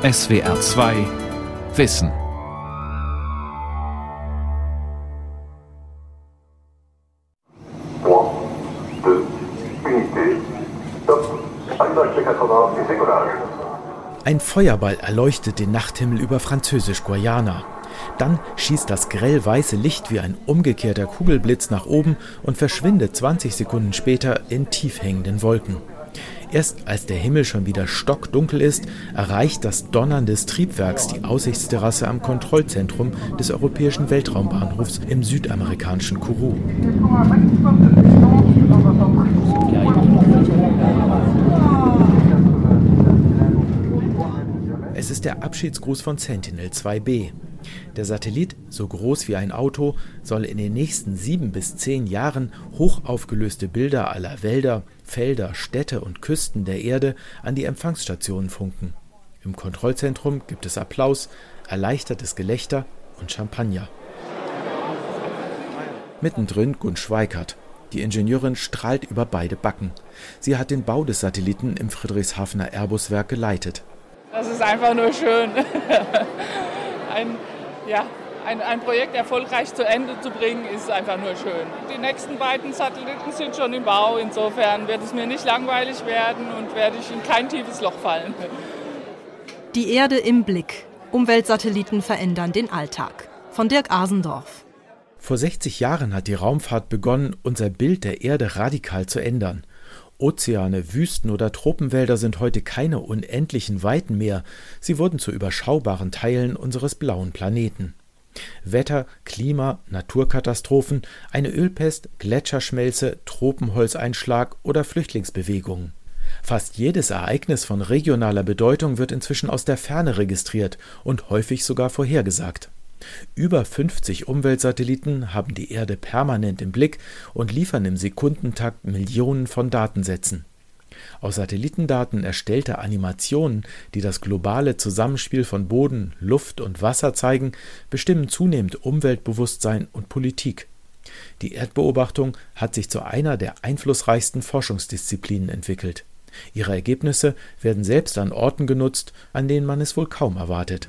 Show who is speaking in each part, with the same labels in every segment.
Speaker 1: SWR 2 Wissen.
Speaker 2: Ein Feuerball erleuchtet den Nachthimmel über Französisch-Guayana. Dann schießt das grell weiße Licht wie ein umgekehrter Kugelblitz nach oben und verschwindet 20 Sekunden später in tief hängenden Wolken. Erst als der Himmel schon wieder stockdunkel ist, erreicht das Donnern des Triebwerks die Aussichtsterrasse am Kontrollzentrum des Europäischen Weltraumbahnhofs im südamerikanischen Kourou. Es ist der Abschiedsgruß von Sentinel 2B. Der Satellit, so groß wie ein Auto, soll in den nächsten sieben bis zehn Jahren hochaufgelöste Bilder aller Wälder, Felder, Städte und Küsten der Erde an die Empfangsstationen funken. Im Kontrollzentrum gibt es Applaus, erleichtertes Gelächter und Champagner. Mittendrin Gunn Schweikert. Die Ingenieurin strahlt über beide Backen. Sie hat den Bau des Satelliten im Friedrichshafener Airbus-Werk geleitet.
Speaker 3: Das ist einfach nur schön. ein, ja, ein, ein Projekt erfolgreich zu Ende zu bringen, ist einfach nur schön. Die nächsten beiden Satelliten sind schon im Bau, insofern wird es mir nicht langweilig werden und werde ich in kein tiefes Loch fallen.
Speaker 4: Die Erde im Blick. Umweltsatelliten verändern den Alltag. Von Dirk Asendorf.
Speaker 2: Vor 60 Jahren hat die Raumfahrt begonnen, unser Bild der Erde radikal zu ändern. Ozeane, Wüsten oder Tropenwälder sind heute keine unendlichen Weiten mehr, sie wurden zu überschaubaren Teilen unseres blauen Planeten. Wetter, Klima, Naturkatastrophen, eine Ölpest, Gletscherschmelze, Tropenholzeinschlag oder Flüchtlingsbewegungen. Fast jedes Ereignis von regionaler Bedeutung wird inzwischen aus der Ferne registriert und häufig sogar vorhergesagt. Über 50 Umweltsatelliten haben die Erde permanent im Blick und liefern im Sekundentakt Millionen von Datensätzen. Aus Satellitendaten erstellte Animationen, die das globale Zusammenspiel von Boden, Luft und Wasser zeigen, bestimmen zunehmend Umweltbewusstsein und Politik. Die Erdbeobachtung hat sich zu einer der einflussreichsten Forschungsdisziplinen entwickelt. Ihre Ergebnisse werden selbst an Orten genutzt, an denen man es wohl kaum erwartet.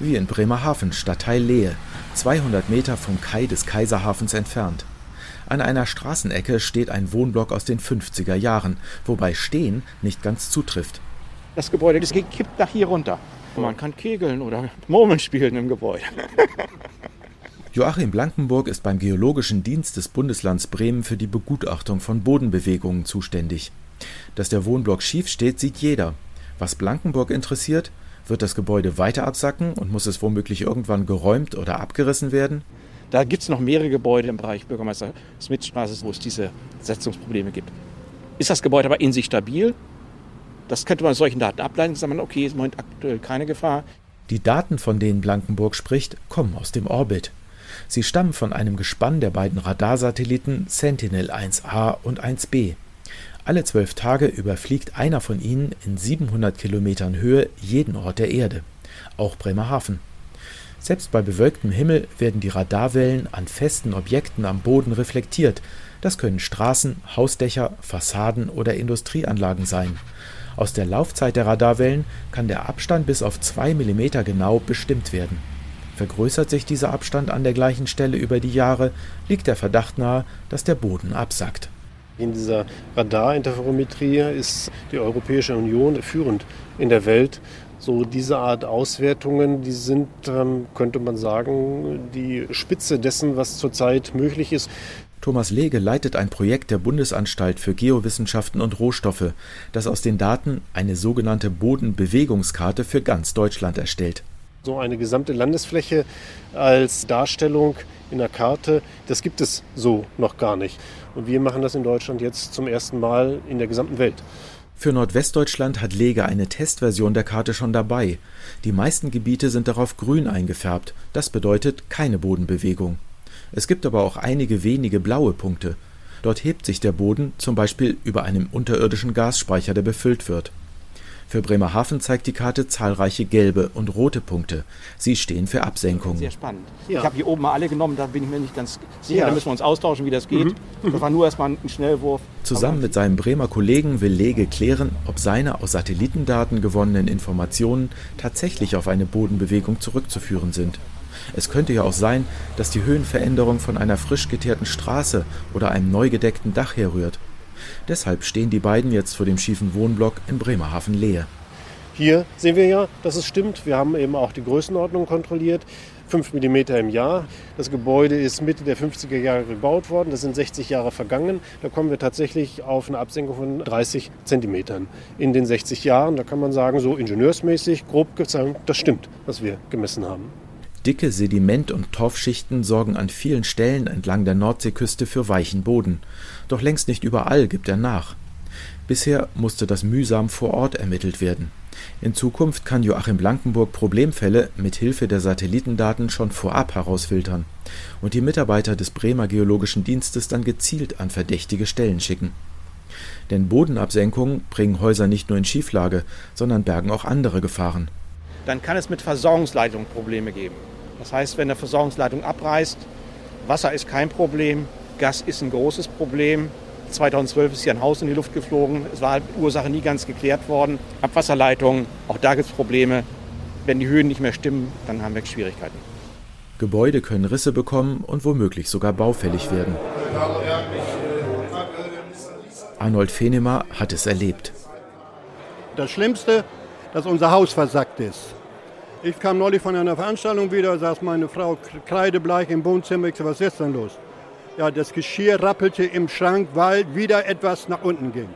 Speaker 2: Wie in Bremerhaven, Stadtteil Lehe, 200 Meter vom Kai des Kaiserhafens entfernt. An einer Straßenecke steht ein Wohnblock aus den 50er Jahren, wobei stehen nicht ganz zutrifft.
Speaker 5: Das Gebäude ist gekippt nach hier runter. Man kann kegeln oder Murmeln spielen im Gebäude.
Speaker 2: Joachim Blankenburg ist beim Geologischen Dienst des Bundeslands Bremen für die Begutachtung von Bodenbewegungen zuständig. Dass der Wohnblock schief steht, sieht jeder. Was Blankenburg interessiert, wird das Gebäude weiter absacken und muss es womöglich irgendwann geräumt oder abgerissen werden?
Speaker 5: Da gibt es noch mehrere Gebäude im Bereich Bürgermeister Smithstraße, wo es diese Setzungsprobleme gibt. Ist das Gebäude aber in sich stabil? Das könnte man solchen Daten ableiten und sagen, okay, ist im Moment aktuell keine Gefahr.
Speaker 2: Die Daten, von denen Blankenburg spricht, kommen aus dem Orbit. Sie stammen von einem Gespann der beiden Radarsatelliten Sentinel 1A und 1B. Alle zwölf Tage überfliegt einer von ihnen in 700 Kilometern Höhe jeden Ort der Erde, auch Bremerhaven. Selbst bei bewölktem Himmel werden die Radarwellen an festen Objekten am Boden reflektiert. Das können Straßen, Hausdächer, Fassaden oder Industrieanlagen sein. Aus der Laufzeit der Radarwellen kann der Abstand bis auf zwei Millimeter genau bestimmt werden. Vergrößert sich dieser Abstand an der gleichen Stelle über die Jahre, liegt der Verdacht nahe, dass der Boden absackt.
Speaker 6: In dieser Radarinterferometrie ist die Europäische Union führend in der Welt. So diese Art Auswertungen, die sind, ähm, könnte man sagen, die Spitze dessen, was zurzeit möglich ist.
Speaker 2: Thomas Lege leitet ein Projekt der Bundesanstalt für Geowissenschaften und Rohstoffe, das aus den Daten eine sogenannte Bodenbewegungskarte für ganz Deutschland erstellt.
Speaker 6: So eine gesamte Landesfläche als Darstellung in der Karte, das gibt es so noch gar nicht. Und wir machen das in Deutschland jetzt zum ersten Mal in der gesamten Welt.
Speaker 2: Für Nordwestdeutschland hat Lege eine Testversion der Karte schon dabei. Die meisten Gebiete sind darauf grün eingefärbt. Das bedeutet keine Bodenbewegung. Es gibt aber auch einige wenige blaue Punkte. Dort hebt sich der Boden zum Beispiel über einem unterirdischen Gasspeicher, der befüllt wird. Für Bremerhaven zeigt die Karte zahlreiche gelbe und rote Punkte. Sie stehen für Absenkungen.
Speaker 5: Sehr spannend. Ja. Ich habe hier oben mal alle genommen, da bin ich mir nicht ganz sicher. Ja. Da müssen wir uns austauschen, wie das geht. Mhm. Das war nur erstmal ein Schnellwurf.
Speaker 2: Zusammen mit seinem Bremer Kollegen will Lege klären, ob seine aus Satellitendaten gewonnenen Informationen tatsächlich auf eine Bodenbewegung zurückzuführen sind. Es könnte ja auch sein, dass die Höhenveränderung von einer frisch geteerten Straße oder einem neu gedeckten Dach herrührt. Deshalb stehen die beiden jetzt vor dem schiefen Wohnblock in Bremerhaven-Lehe.
Speaker 6: Hier sehen wir ja, dass es stimmt. Wir haben eben auch die Größenordnung kontrolliert. 5 mm im Jahr. Das Gebäude ist Mitte der 50er Jahre gebaut worden. Das sind 60 Jahre vergangen. Da kommen wir tatsächlich auf eine Absenkung von 30 cm in den 60 Jahren. Da kann man sagen, so ingenieursmäßig, grob gesagt, das stimmt, was wir gemessen haben.
Speaker 2: Dicke Sediment- und Torfschichten sorgen an vielen Stellen entlang der Nordseeküste für weichen Boden. Doch längst nicht überall gibt er nach. Bisher musste das mühsam vor Ort ermittelt werden. In Zukunft kann Joachim Blankenburg Problemfälle mit Hilfe der Satellitendaten schon vorab herausfiltern und die Mitarbeiter des Bremer Geologischen Dienstes dann gezielt an verdächtige Stellen schicken. Denn Bodenabsenkungen bringen Häuser nicht nur in Schieflage, sondern bergen auch andere Gefahren.
Speaker 5: Dann kann es mit Versorgungsleitungen Probleme geben. Das heißt, wenn eine Versorgungsleitung abreißt, Wasser ist kein Problem, Gas ist ein großes Problem. 2012 ist hier ein Haus in die Luft geflogen. Es war halt Ursache nie ganz geklärt worden. Abwasserleitungen, auch da gibt es Probleme. Wenn die Höhen nicht mehr stimmen, dann haben wir Schwierigkeiten.
Speaker 2: Gebäude können Risse bekommen und womöglich sogar baufällig werden. Arnold Fenemer hat es erlebt.
Speaker 7: Das Schlimmste, dass unser Haus versackt ist. Ich kam neulich von einer Veranstaltung wieder, saß meine Frau kreidebleich im Wohnzimmer. Ich sagte, was ist denn los? Ja, das Geschirr rappelte im Schrank, weil wieder etwas nach unten ging.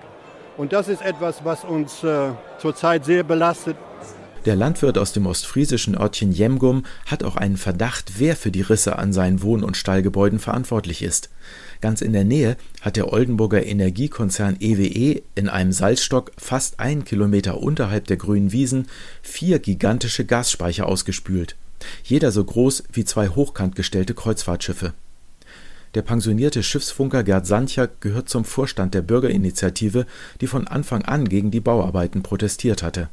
Speaker 7: Und das ist etwas, was uns äh, zurzeit sehr belastet.
Speaker 2: Der Landwirt aus dem ostfriesischen Örtchen Jemgum hat auch einen Verdacht, wer für die Risse an seinen Wohn- und Stallgebäuden verantwortlich ist. Ganz in der Nähe hat der Oldenburger Energiekonzern EWE e in einem Salzstock fast einen Kilometer unterhalb der grünen Wiesen vier gigantische Gasspeicher ausgespült. Jeder so groß wie zwei hochkant gestellte Kreuzfahrtschiffe. Der pensionierte Schiffsfunker Gerd Sancher gehört zum Vorstand der Bürgerinitiative, die von Anfang an gegen die Bauarbeiten protestiert hatte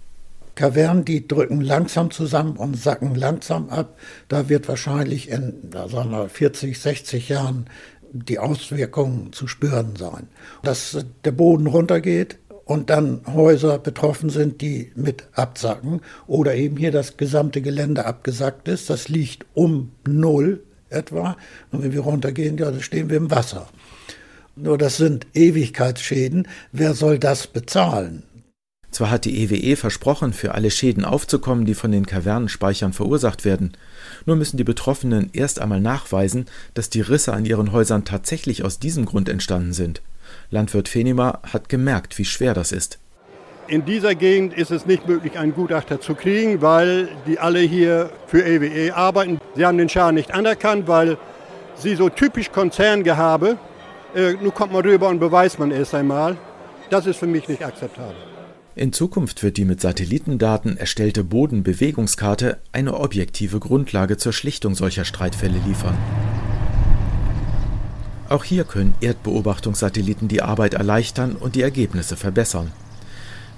Speaker 8: Kavernen, die drücken langsam zusammen und sacken langsam ab. Da wird wahrscheinlich in sagen wir, 40, 60 Jahren die Auswirkungen zu spüren sein. Dass der Boden runtergeht und dann Häuser betroffen sind, die mit absacken oder eben hier das gesamte Gelände abgesackt ist. Das liegt um Null etwa. Und wenn wir runtergehen, ja, dann stehen wir im Wasser. Nur das sind Ewigkeitsschäden. Wer soll das bezahlen?
Speaker 2: Zwar hat die EWE e versprochen, für alle Schäden aufzukommen, die von den Kavernenspeichern verursacht werden, nur müssen die Betroffenen erst einmal nachweisen, dass die Risse an ihren Häusern tatsächlich aus diesem Grund entstanden sind. Landwirt Fenima hat gemerkt, wie schwer das ist.
Speaker 7: In dieser Gegend ist es nicht möglich, einen Gutachter zu kriegen, weil die alle hier für EWE e arbeiten. Sie haben den Schaden nicht anerkannt, weil sie so typisch Konzerngehabe, äh, nun kommt man rüber und beweist man erst einmal. Das ist für mich nicht akzeptabel.
Speaker 2: In Zukunft wird die mit Satellitendaten erstellte Bodenbewegungskarte eine objektive Grundlage zur Schlichtung solcher Streitfälle liefern. Auch hier können Erdbeobachtungssatelliten die Arbeit erleichtern und die Ergebnisse verbessern.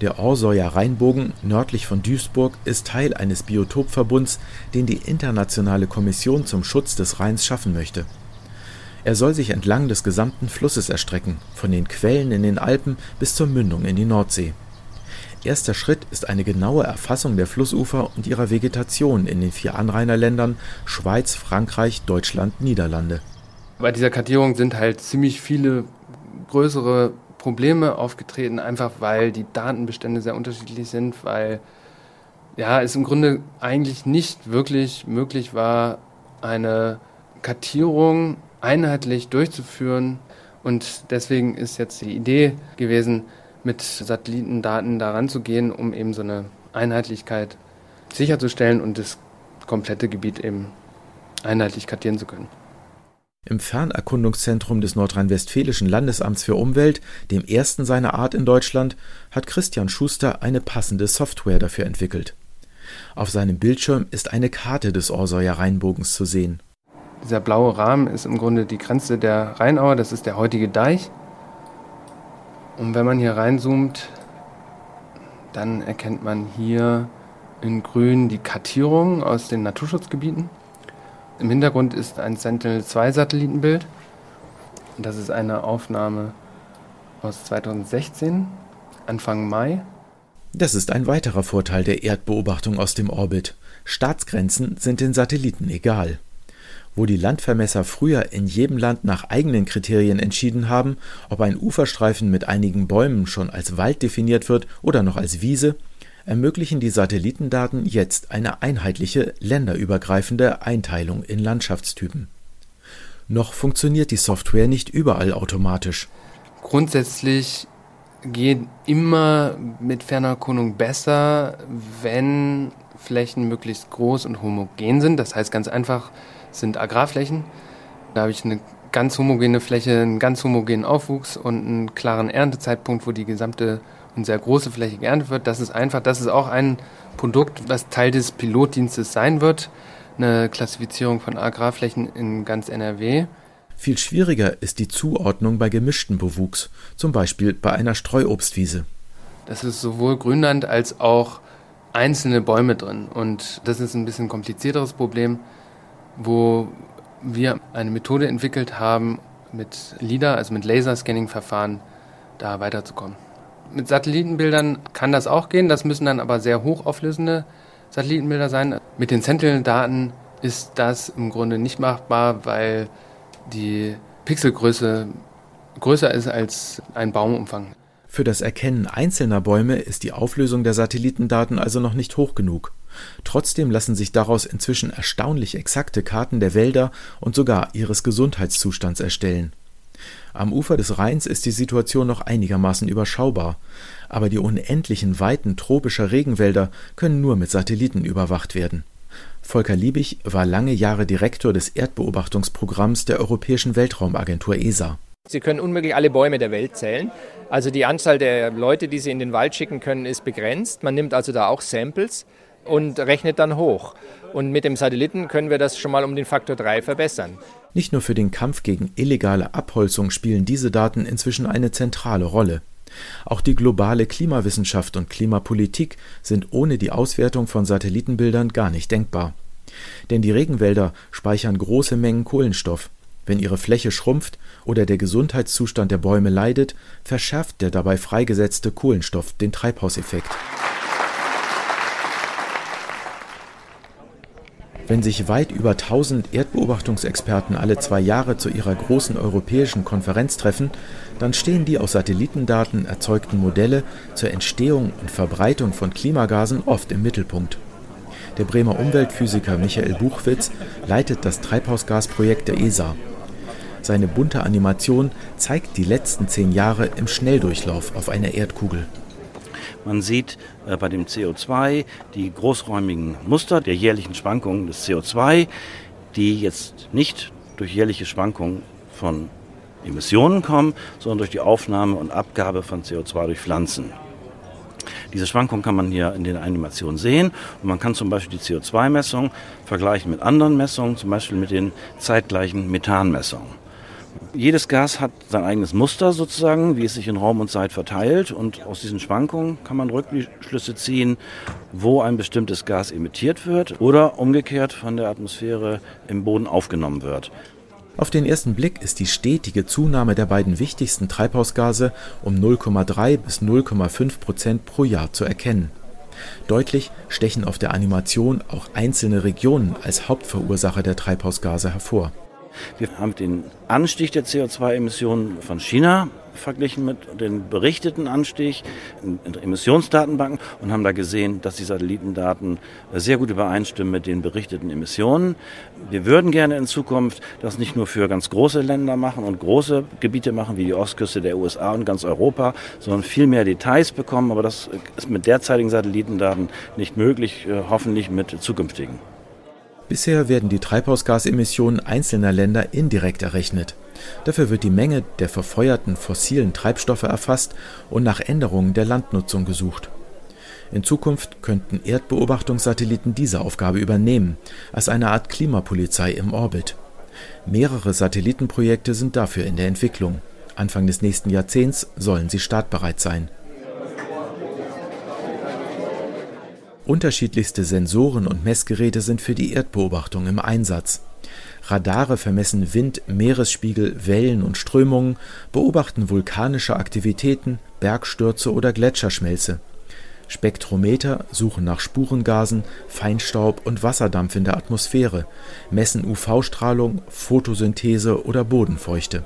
Speaker 2: Der Orsoyer Rheinbogen nördlich von Duisburg ist Teil eines Biotopverbunds, den die Internationale Kommission zum Schutz des Rheins schaffen möchte. Er soll sich entlang des gesamten Flusses erstrecken, von den Quellen in den Alpen bis zur Mündung in die Nordsee. Erster Schritt ist eine genaue Erfassung der Flussufer und ihrer Vegetation in den vier Anrainerländern Schweiz, Frankreich, Deutschland, Niederlande.
Speaker 9: Bei dieser Kartierung sind halt ziemlich viele größere Probleme aufgetreten, einfach weil die Datenbestände sehr unterschiedlich sind, weil ja, es im Grunde eigentlich nicht wirklich möglich war, eine Kartierung einheitlich durchzuführen. Und deswegen ist jetzt die Idee gewesen, mit Satellitendaten daran zu gehen, um eben so eine Einheitlichkeit sicherzustellen und das komplette Gebiet eben einheitlich kartieren zu können.
Speaker 2: Im Fernerkundungszentrum des Nordrhein-Westfälischen Landesamts für Umwelt, dem ersten seiner Art in Deutschland, hat Christian Schuster eine passende Software dafür entwickelt. Auf seinem Bildschirm ist eine Karte des Orsäuer Rheinbogens zu sehen.
Speaker 9: Dieser blaue Rahmen ist im Grunde die Grenze der Rheinauer, das ist der heutige Deich. Und wenn man hier reinzoomt, Dann erkennt man hier in grün die Kartierung aus den Naturschutzgebieten. Im Hintergrund ist ein Sentinel-2-Satellitenbild. Das ist eine Aufnahme aus 2016, Anfang Mai.
Speaker 2: Das ist ein weiterer Vorteil der Erdbeobachtung aus dem Orbit. Staatsgrenzen sind den Satelliten egal. Wo die Landvermesser früher in jedem Land nach eigenen Kriterien entschieden haben, ob ein Uferstreifen mit einigen Bäumen schon als Wald definiert wird oder noch als Wiese, ermöglichen die Satellitendaten jetzt eine einheitliche, länderübergreifende Einteilung in Landschaftstypen. Noch funktioniert die Software nicht überall automatisch.
Speaker 9: Grundsätzlich geht immer mit Fernerkundung besser, wenn Flächen möglichst groß und homogen sind. Das heißt ganz einfach sind Agrarflächen. Da habe ich eine ganz homogene Fläche, einen ganz homogenen Aufwuchs und einen klaren Erntezeitpunkt, wo die gesamte und sehr große Fläche geerntet wird. Das ist einfach, das ist auch ein Produkt, was Teil des Pilotdienstes sein wird. Eine Klassifizierung von Agrarflächen in ganz NRW.
Speaker 2: Viel schwieriger ist die Zuordnung bei gemischten Bewuchs, zum Beispiel bei einer Streuobstwiese.
Speaker 9: Das ist sowohl Grünland als auch einzelne Bäume drin. Und das ist ein bisschen komplizierteres Problem, wo wir eine Methode entwickelt haben, mit LIDAR, also mit Laserscanning-Verfahren, da weiterzukommen. Mit Satellitenbildern kann das auch gehen, das müssen dann aber sehr hochauflösende Satellitenbilder sein. Mit den Sentinel-Daten ist das im Grunde nicht machbar, weil die Pixelgröße größer ist als ein Baumumfang.
Speaker 2: Für das Erkennen einzelner Bäume ist die Auflösung der Satellitendaten also noch nicht hoch genug. Trotzdem lassen sich daraus inzwischen erstaunlich exakte Karten der Wälder und sogar ihres Gesundheitszustands erstellen. Am Ufer des Rheins ist die Situation noch einigermaßen überschaubar, aber die unendlichen Weiten tropischer Regenwälder können nur mit Satelliten überwacht werden Volker Liebig war lange Jahre Direktor des Erdbeobachtungsprogramms der Europäischen Weltraumagentur ESA.
Speaker 10: Sie können unmöglich alle Bäume der Welt zählen. Also die Anzahl der Leute, die Sie in den Wald schicken können, ist begrenzt. Man nimmt also da auch Samples und rechnet dann hoch. Und mit dem Satelliten können wir das schon mal um den Faktor 3 verbessern.
Speaker 2: Nicht nur für den Kampf gegen illegale Abholzung spielen diese Daten inzwischen eine zentrale Rolle. Auch die globale Klimawissenschaft und Klimapolitik sind ohne die Auswertung von Satellitenbildern gar nicht denkbar. Denn die Regenwälder speichern große Mengen Kohlenstoff. Wenn ihre Fläche schrumpft oder der Gesundheitszustand der Bäume leidet, verschärft der dabei freigesetzte Kohlenstoff den Treibhauseffekt Wenn sich weit über 1000 Erdbeobachtungsexperten alle zwei Jahre zu ihrer großen europäischen Konferenz treffen, dann stehen die aus Satellitendaten erzeugten Modelle zur Entstehung und Verbreitung von Klimagasen oft im Mittelpunkt. Der Bremer Umweltphysiker Michael Buchwitz leitet das Treibhausgasprojekt der ESA. Seine bunte Animation zeigt die letzten zehn Jahre im Schnelldurchlauf auf einer Erdkugel.
Speaker 11: Man sieht äh, bei dem CO2 die großräumigen Muster der jährlichen Schwankungen des CO2, die jetzt nicht durch jährliche Schwankungen von Emissionen kommen, sondern durch die Aufnahme und Abgabe von CO2 durch Pflanzen. Diese Schwankungen kann man hier in den Animationen sehen und man kann zum Beispiel die CO2-Messung vergleichen mit anderen Messungen, zum Beispiel mit den zeitgleichen Methanmessungen. Jedes Gas hat sein eigenes Muster sozusagen, wie es sich in Raum und Zeit verteilt. Und aus diesen Schwankungen kann man Rückschlüsse ziehen, wo ein bestimmtes Gas emittiert wird oder umgekehrt von der Atmosphäre im Boden aufgenommen wird.
Speaker 2: Auf den ersten Blick ist die stetige Zunahme der beiden wichtigsten Treibhausgase um 0,3 bis 0,5 Prozent pro Jahr zu erkennen. Deutlich stechen auf der Animation auch einzelne Regionen als Hauptverursacher der Treibhausgase hervor.
Speaker 11: Wir haben den Anstieg der CO2-Emissionen von China verglichen mit den berichteten Anstieg in Emissionsdatenbanken und haben da gesehen, dass die Satellitendaten sehr gut übereinstimmen mit den berichteten Emissionen. Wir würden gerne in Zukunft das nicht nur für ganz große Länder machen und große Gebiete machen, wie die Ostküste der USA und ganz Europa, sondern viel mehr Details bekommen. Aber das ist mit derzeitigen Satellitendaten nicht möglich, äh, hoffentlich mit zukünftigen.
Speaker 2: Bisher werden die Treibhausgasemissionen einzelner Länder indirekt errechnet. Dafür wird die Menge der verfeuerten fossilen Treibstoffe erfasst und nach Änderungen der Landnutzung gesucht. In Zukunft könnten Erdbeobachtungssatelliten diese Aufgabe übernehmen, als eine Art Klimapolizei im Orbit. Mehrere Satellitenprojekte sind dafür in der Entwicklung. Anfang des nächsten Jahrzehnts sollen sie startbereit sein Unterschiedlichste Sensoren und Messgeräte sind für die Erdbeobachtung im Einsatz. Radare vermessen Wind, Meeresspiegel, Wellen und Strömungen, beobachten vulkanische Aktivitäten, Bergstürze oder Gletscherschmelze. Spektrometer suchen nach Spurengasen, Feinstaub und Wasserdampf in der Atmosphäre, messen UV-Strahlung, Photosynthese oder Bodenfeuchte.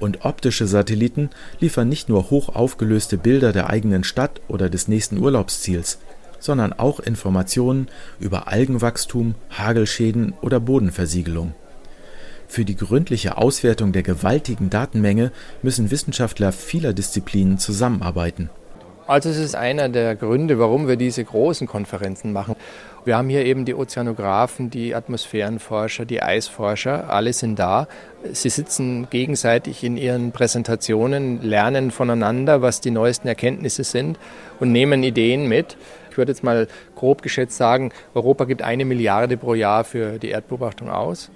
Speaker 2: Und optische Satelliten liefern nicht nur hoch aufgelöste Bilder der eigenen Stadt oder des nächsten Urlaubsziels sondern auch Informationen über Algenwachstum, Hagelschäden oder Bodenversiegelung. Für die gründliche Auswertung der gewaltigen Datenmenge müssen Wissenschaftler vieler Disziplinen zusammenarbeiten.
Speaker 10: Also es ist einer der Gründe, warum wir diese großen Konferenzen machen. Wir haben hier eben die Ozeanographen, die Atmosphärenforscher, die Eisforscher, alle sind da. Sie sitzen gegenseitig in ihren Präsentationen, lernen voneinander, was die neuesten Erkenntnisse sind und nehmen Ideen mit würde jetzt mal grob geschätzt sagen, Europa gibt eine Milliarde pro Jahr für die Erdbeobachtung aus.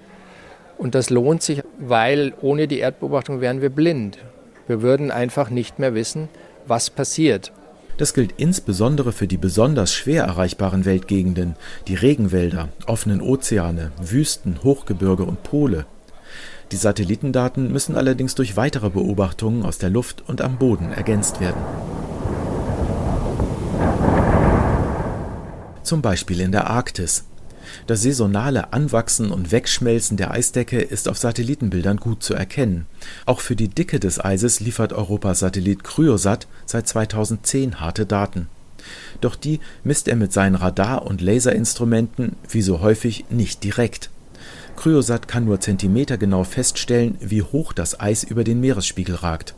Speaker 10: Und das lohnt sich, weil ohne die Erdbeobachtung wären wir blind. Wir würden einfach nicht mehr wissen, was passiert.
Speaker 2: Das gilt insbesondere für die besonders schwer erreichbaren Weltgegenden, die Regenwälder, offenen Ozeane, Wüsten, Hochgebirge und Pole. Die Satellitendaten müssen allerdings durch weitere Beobachtungen aus der Luft und am Boden ergänzt werden. Zum Beispiel in der Arktis. Das saisonale Anwachsen und Wegschmelzen der Eisdecke ist auf Satellitenbildern gut zu erkennen. Auch für die Dicke des Eises liefert Europas Satellit Cryosat seit 2010 harte Daten. Doch die misst er mit seinen Radar- und Laserinstrumenten wie so häufig nicht direkt. Cryosat kann nur zentimetergenau feststellen, wie hoch das Eis über den Meeresspiegel ragt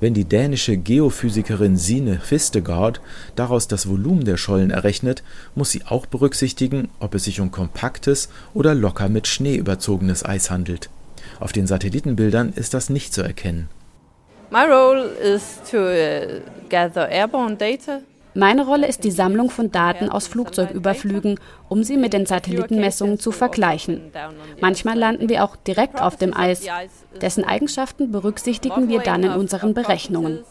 Speaker 2: wenn die dänische Geophysikerin Sine Fistegard daraus das Volumen der Schollen errechnet, muss sie auch berücksichtigen, ob es sich um kompaktes oder locker mit Schnee überzogenes Eis handelt. Auf den Satellitenbildern ist das nicht zu erkennen.
Speaker 12: My role is to uh, gather airborne data
Speaker 13: meine Rolle ist die Sammlung von Daten aus Flugzeugüberflügen, um sie mit den Satellitenmessungen zu vergleichen. Manchmal landen wir auch direkt auf dem Eis. Dessen Eigenschaften berücksichtigen wir dann in unseren Berechnungen.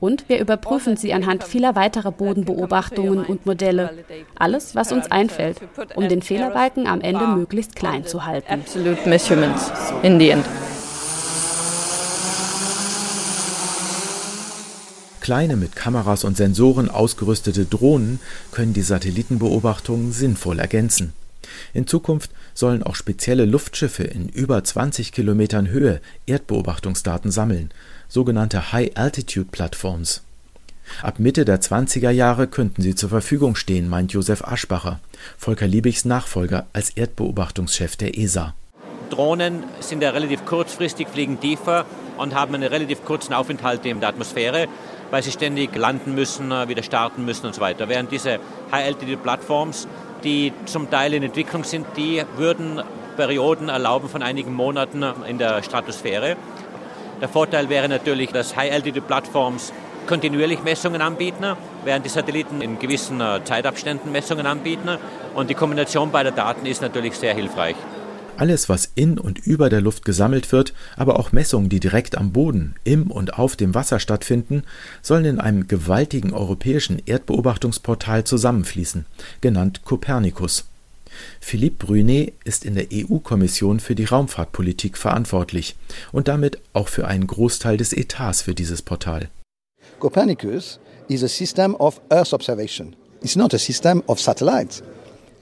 Speaker 13: Und wir überprüfen sie anhand vieler weiterer Bodenbeobachtungen und Modelle. Alles, was uns einfällt, um den Fehlerbalken am Ende möglichst klein zu halten.
Speaker 12: Absolute measurements in the end.
Speaker 2: Kleine mit Kameras und Sensoren ausgerüstete Drohnen können die Satellitenbeobachtungen sinnvoll ergänzen. In Zukunft sollen auch spezielle Luftschiffe in über 20 Kilometern Höhe Erdbeobachtungsdaten sammeln, sogenannte High-Altitude-Plattforms. Ab Mitte der 20er Jahre könnten sie zur Verfügung stehen, meint Josef Aschbacher, Volker Liebigs Nachfolger als Erdbeobachtungschef der ESA.
Speaker 14: Drohnen sind ja relativ kurzfristig, fliegen tiefer und haben einen relativ kurzen Aufenthalt in der Atmosphäre weil sie ständig landen müssen, äh, wieder starten müssen und so weiter. Während diese High-Altitude-Plattforms, die zum Teil in Entwicklung sind, die würden Perioden erlauben von einigen Monaten in der Stratosphäre. Der Vorteil wäre natürlich, dass High-Altitude-Plattforms kontinuierlich Messungen anbieten, während die Satelliten in gewissen äh, Zeitabständen Messungen anbieten. Und die Kombination beider Daten ist natürlich sehr hilfreich.
Speaker 2: Alles, was in und über der Luft gesammelt wird, aber auch Messungen, die direkt am Boden, im und auf dem Wasser stattfinden, sollen in einem gewaltigen europäischen Erdbeobachtungsportal zusammenfließen, genannt Copernicus. Philippe Brunet ist in der EU-Kommission für die Raumfahrtpolitik verantwortlich und damit auch für einen Großteil des Etats für dieses Portal.
Speaker 15: Copernicus is a system of Earth observation. It's not a system of satellites.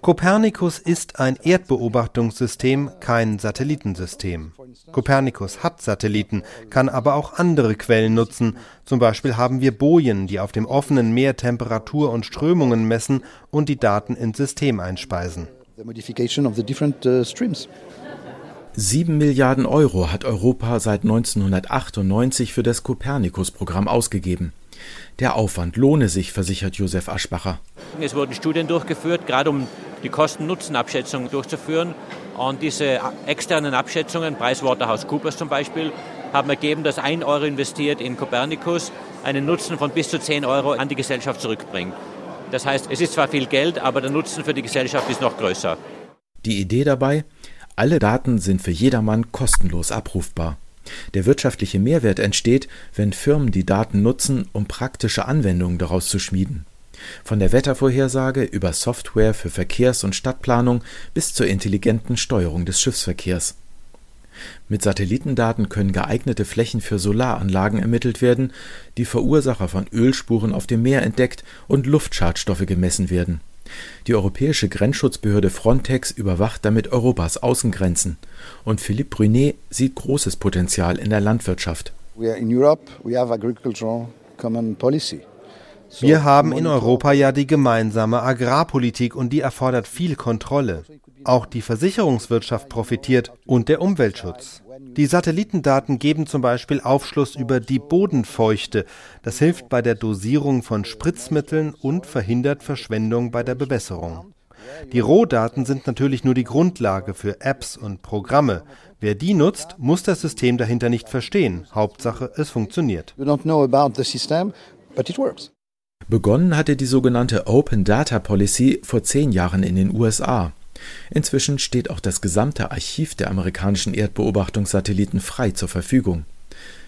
Speaker 16: Kopernikus ist ein Erdbeobachtungssystem, kein Satellitensystem. Kopernikus hat Satelliten, kann aber auch andere Quellen nutzen. Zum Beispiel haben wir Bojen, die auf dem offenen Meer Temperatur und Strömungen messen und die Daten ins System einspeisen.
Speaker 2: Uh, Sieben Milliarden Euro hat Europa seit 1998 für das Kopernikus-Programm ausgegeben. Der Aufwand lohne sich, versichert Josef Aschbacher.
Speaker 14: Es wurden Studien durchgeführt, gerade um die Kosten-Nutzen-Abschätzung durchzuführen. Und diese externen Abschätzungen, PricewaterhouseCoopers zum Beispiel, haben ergeben, dass ein Euro investiert in Copernicus einen Nutzen von bis zu 10 Euro an die Gesellschaft zurückbringt. Das heißt, es ist zwar viel Geld, aber der Nutzen für die Gesellschaft ist noch größer.
Speaker 2: Die Idee dabei? Alle Daten sind für jedermann kostenlos abrufbar. Der wirtschaftliche Mehrwert entsteht, wenn Firmen die Daten nutzen, um praktische Anwendungen daraus zu schmieden. Von der Wettervorhersage über Software für Verkehrs- und Stadtplanung bis zur intelligenten Steuerung des Schiffsverkehrs. Mit Satellitendaten können geeignete Flächen für Solaranlagen ermittelt werden, die Verursacher von Ölspuren auf dem Meer entdeckt und Luftschadstoffe gemessen werden. Die europäische Grenzschutzbehörde Frontex überwacht damit Europas Außengrenzen. Und Philippe Brunet sieht großes Potenzial in der Landwirtschaft.
Speaker 16: Wir haben in Europa ja die gemeinsame Agrarpolitik und die erfordert viel Kontrolle. Auch die Versicherungswirtschaft profitiert und der Umweltschutz. Die Satellitendaten geben zum Beispiel Aufschluss über die Bodenfeuchte. Das hilft bei der Dosierung von Spritzmitteln und verhindert Verschwendung bei der Bewässerung. Die Rohdaten sind natürlich nur die Grundlage für Apps und Programme. Wer die nutzt, muss das System dahinter nicht verstehen. Hauptsache, es funktioniert.
Speaker 2: Begonnen hatte die sogenannte Open Data Policy vor zehn Jahren in den USA. Inzwischen steht auch das gesamte Archiv der amerikanischen Erdbeobachtungssatelliten frei zur Verfügung.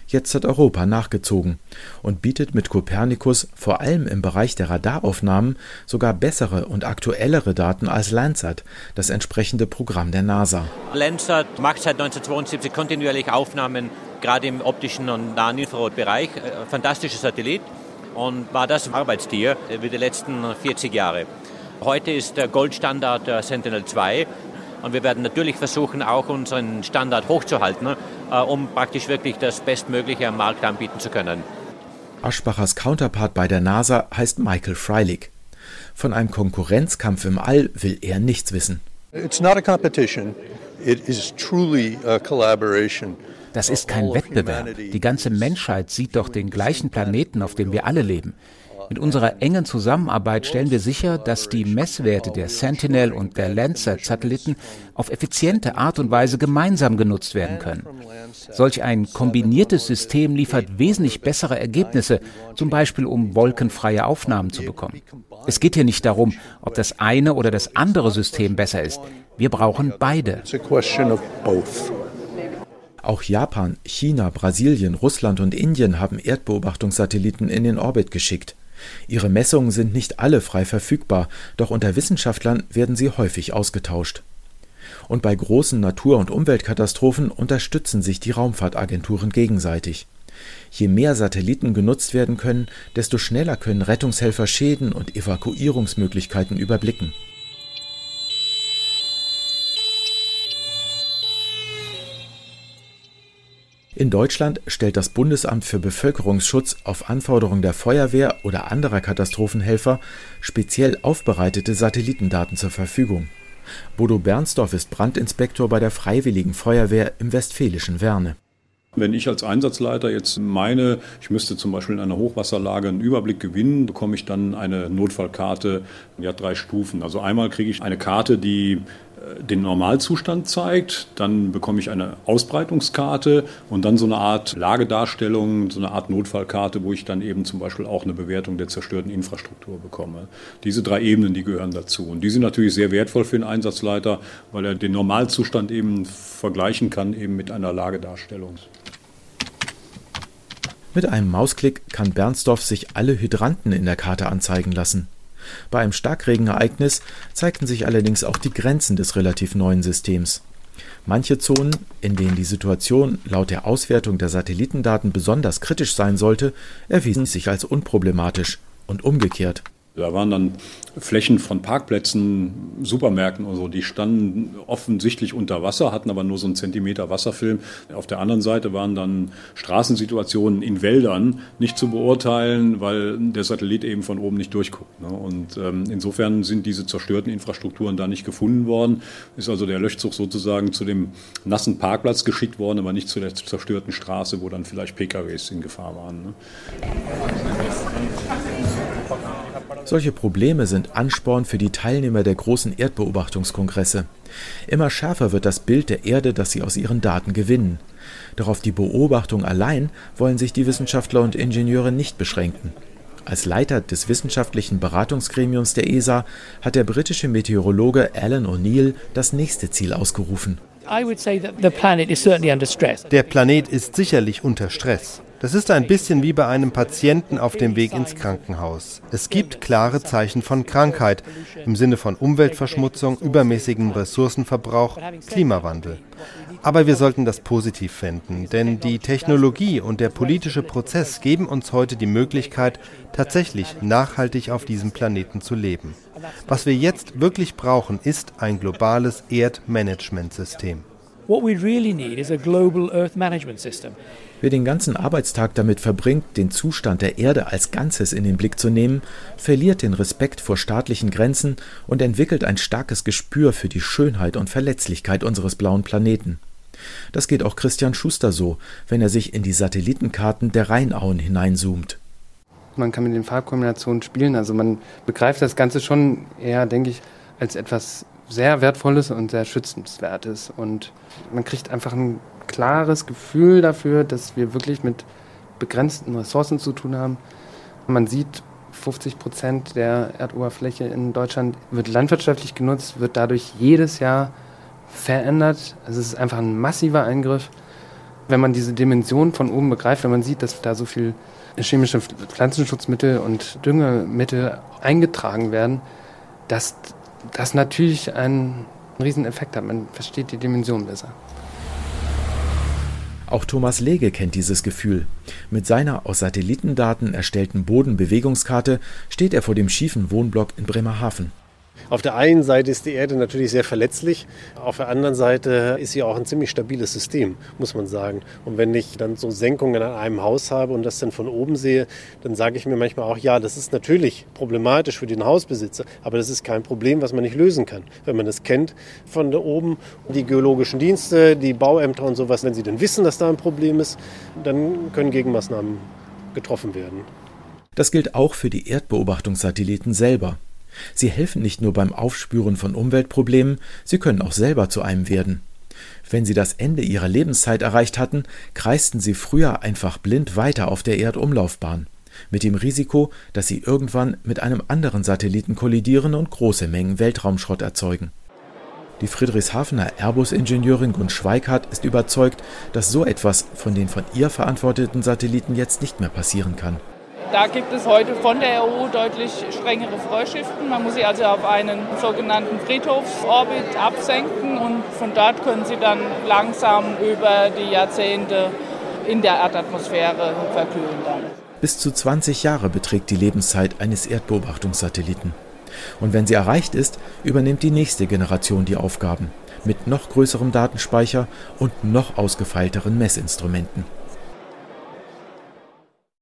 Speaker 2: Jetzt hat Europa nachgezogen und bietet mit Copernicus vor allem im Bereich der Radaraufnahmen sogar bessere und aktuellere Daten als Landsat, das entsprechende Programm der NASA.
Speaker 14: Landsat macht seit 1972 kontinuierlich Aufnahmen, gerade im optischen und nahen Infrarotbereich. Äh, fantastischer Satellit und war das Arbeitstier wie die letzten 40 Jahre. Heute ist der Goldstandard der Sentinel 2 und wir werden natürlich versuchen, auch unseren Standard hochzuhalten, äh, um praktisch wirklich das Bestmögliche am Markt anbieten zu können.
Speaker 2: Aschbachers Counterpart bei der NASA heißt Michael Freilich. Von einem Konkurrenzkampf im All will er nichts wissen.
Speaker 17: It's not a competition. It is truly a collaboration.
Speaker 18: Das ist kein Wettbewerb. Die ganze Menschheit sieht doch den gleichen Planeten, auf dem wir alle leben. Mit unserer engen Zusammenarbeit stellen wir sicher, dass die Messwerte der Sentinel und der Landsat-Satelliten auf effiziente Art und Weise gemeinsam genutzt werden können. Solch ein kombiniertes System liefert wesentlich bessere Ergebnisse, zum Beispiel um wolkenfreie Aufnahmen zu bekommen. Es geht hier nicht darum, ob das eine oder das andere System besser ist. Wir brauchen beide.
Speaker 2: Auch Japan, China, Brasilien, Russland und Indien haben Erdbeobachtungssatelliten in den Orbit geschickt. Ihre Messungen sind nicht alle frei verfügbar, doch unter Wissenschaftlern werden sie häufig ausgetauscht. Und bei großen Natur- und Umweltkatastrophen unterstützen sich die Raumfahrtagenturen gegenseitig. Je mehr Satelliten genutzt werden können, desto schneller können Rettungshelfer Schäden und Evakuierungsmöglichkeiten überblicken. In Deutschland stellt das Bundesamt für Bevölkerungsschutz auf Anforderung der Feuerwehr oder anderer Katastrophenhelfer speziell aufbereitete Satellitendaten zur Verfügung. Bodo Bernsdorf ist Brandinspektor bei der Freiwilligen Feuerwehr im westfälischen Werne.
Speaker 19: Wenn ich als Einsatzleiter jetzt meine, ich müsste zum Beispiel in einer Hochwasserlage einen Überblick gewinnen, bekomme ich dann eine Notfallkarte, die hat drei Stufen. Also einmal kriege ich eine Karte, die den Normalzustand zeigt. Dann bekomme ich eine Ausbreitungskarte und dann so eine Art Lagedarstellung, so eine Art Notfallkarte, wo ich dann eben zum Beispiel auch eine Bewertung der zerstörten Infrastruktur bekomme. Diese drei Ebenen, die gehören dazu. Und die sind natürlich sehr wertvoll für den Einsatzleiter, weil er den Normalzustand eben vergleichen kann eben mit einer Lagedarstellung.
Speaker 2: Mit einem Mausklick kann Bernsdorf sich alle Hydranten in der Karte anzeigen lassen. Bei einem Starkregenereignis zeigten sich allerdings auch die Grenzen des relativ neuen Systems. Manche Zonen, in denen die Situation laut der Auswertung der Satellitendaten besonders kritisch sein sollte, erwiesen sich als unproblematisch und umgekehrt.
Speaker 19: Da waren dann Flächen von Parkplätzen, Supermärkten und so, die standen offensichtlich unter Wasser, hatten aber nur so einen Zentimeter Wasserfilm. Auf der anderen Seite waren dann Straßensituationen in Wäldern nicht zu beurteilen, weil der Satellit eben von oben nicht durchguckt. Ne? Und ähm, insofern sind diese zerstörten Infrastrukturen da nicht gefunden worden. Ist also der Löschzug sozusagen zu dem nassen Parkplatz geschickt worden, aber nicht zu der zerstörten Straße, wo dann vielleicht PKWs in Gefahr waren. Ne?
Speaker 2: Solche Probleme sind Ansporn für die Teilnehmer der großen Erdbeobachtungskongresse. Immer schärfer wird das Bild der Erde, das sie aus ihren Daten gewinnen. Doch auf die Beobachtung allein wollen sich die Wissenschaftler und Ingenieure nicht beschränken. Als Leiter des wissenschaftlichen Beratungsgremiums der ESA hat der britische Meteorologe Alan O'Neill das nächste Ziel ausgerufen.
Speaker 16: Der Planet ist sicherlich unter Stress. Das ist ein bisschen wie bei einem Patienten auf dem Weg ins Krankenhaus. Es gibt klare Zeichen von Krankheit im Sinne von Umweltverschmutzung, übermäßigem Ressourcenverbrauch, Klimawandel. Aber wir sollten das positiv finden, denn die Technologie und der politische Prozess geben uns heute die Möglichkeit, tatsächlich nachhaltig auf diesem Planeten zu leben. Was wir jetzt wirklich brauchen, ist ein globales Erdmanagementsystem.
Speaker 2: What we really need is a global Earth management system. Wer den ganzen Arbeitstag damit verbringt, den Zustand der Erde als Ganzes in den Blick zu nehmen, verliert den Respekt vor staatlichen Grenzen und entwickelt ein starkes Gespür für die Schönheit und Verletzlichkeit unseres blauen Planeten. Das geht auch Christian Schuster so, wenn er sich in die Satellitenkarten der Rheinauen hineinzoomt.
Speaker 9: Man kann mit den Farbkombinationen spielen, also man begreift das Ganze schon eher, denke ich, als etwas sehr Wertvolles und sehr Schützenswertes. Und man kriegt einfach ein klares Gefühl dafür, dass wir wirklich mit begrenzten Ressourcen zu tun haben. Man sieht, 50 Prozent der Erdoberfläche in Deutschland wird landwirtschaftlich genutzt, wird dadurch jedes Jahr verändert. Es ist einfach ein massiver Eingriff. Wenn man diese Dimension von oben begreift, wenn man sieht, dass da so viel chemische Pflanzenschutzmittel und Düngemittel eingetragen werden, dass das natürlich einen Rieseneffekt hat. Man versteht die Dimension besser.
Speaker 2: Auch Thomas Lege kennt dieses Gefühl. Mit seiner aus Satellitendaten erstellten Bodenbewegungskarte steht er vor dem schiefen Wohnblock in Bremerhaven.
Speaker 6: Auf der einen Seite ist die Erde natürlich sehr verletzlich, auf der anderen Seite ist sie auch ein ziemlich stabiles System, muss man sagen. Und wenn ich dann so Senkungen an einem Haus habe und das dann von oben sehe, dann sage ich mir manchmal auch, ja, das ist natürlich problematisch für den Hausbesitzer, aber das ist kein Problem, was man nicht lösen kann. Wenn man das kennt von da oben, die geologischen Dienste, die Bauämter und sowas, wenn sie dann wissen, dass da ein Problem ist, dann können Gegenmaßnahmen getroffen werden.
Speaker 2: Das gilt auch für die Erdbeobachtungssatelliten selber. Sie helfen nicht nur beim Aufspüren von Umweltproblemen, sie können auch selber zu einem werden. Wenn sie das Ende ihrer Lebenszeit erreicht hatten, kreisten sie früher einfach blind weiter auf der Erdumlaufbahn, mit dem Risiko, dass sie irgendwann mit einem anderen Satelliten kollidieren und große Mengen Weltraumschrott erzeugen. Die Friedrichshafener Airbus-Ingenieurin Gunn Schweikart ist überzeugt, dass so etwas von den von ihr verantworteten Satelliten jetzt nicht mehr passieren kann.
Speaker 3: Da gibt es heute von der EU deutlich strengere Vorschriften. Man muss sie also auf einen sogenannten Friedhofsorbit absenken und von dort können sie dann langsam über die Jahrzehnte in der Erdatmosphäre verkühlen. Dann.
Speaker 2: Bis zu 20 Jahre beträgt die Lebenszeit eines Erdbeobachtungssatelliten. Und wenn sie erreicht ist, übernimmt die nächste Generation die Aufgaben mit noch größerem Datenspeicher und noch ausgefeilteren Messinstrumenten.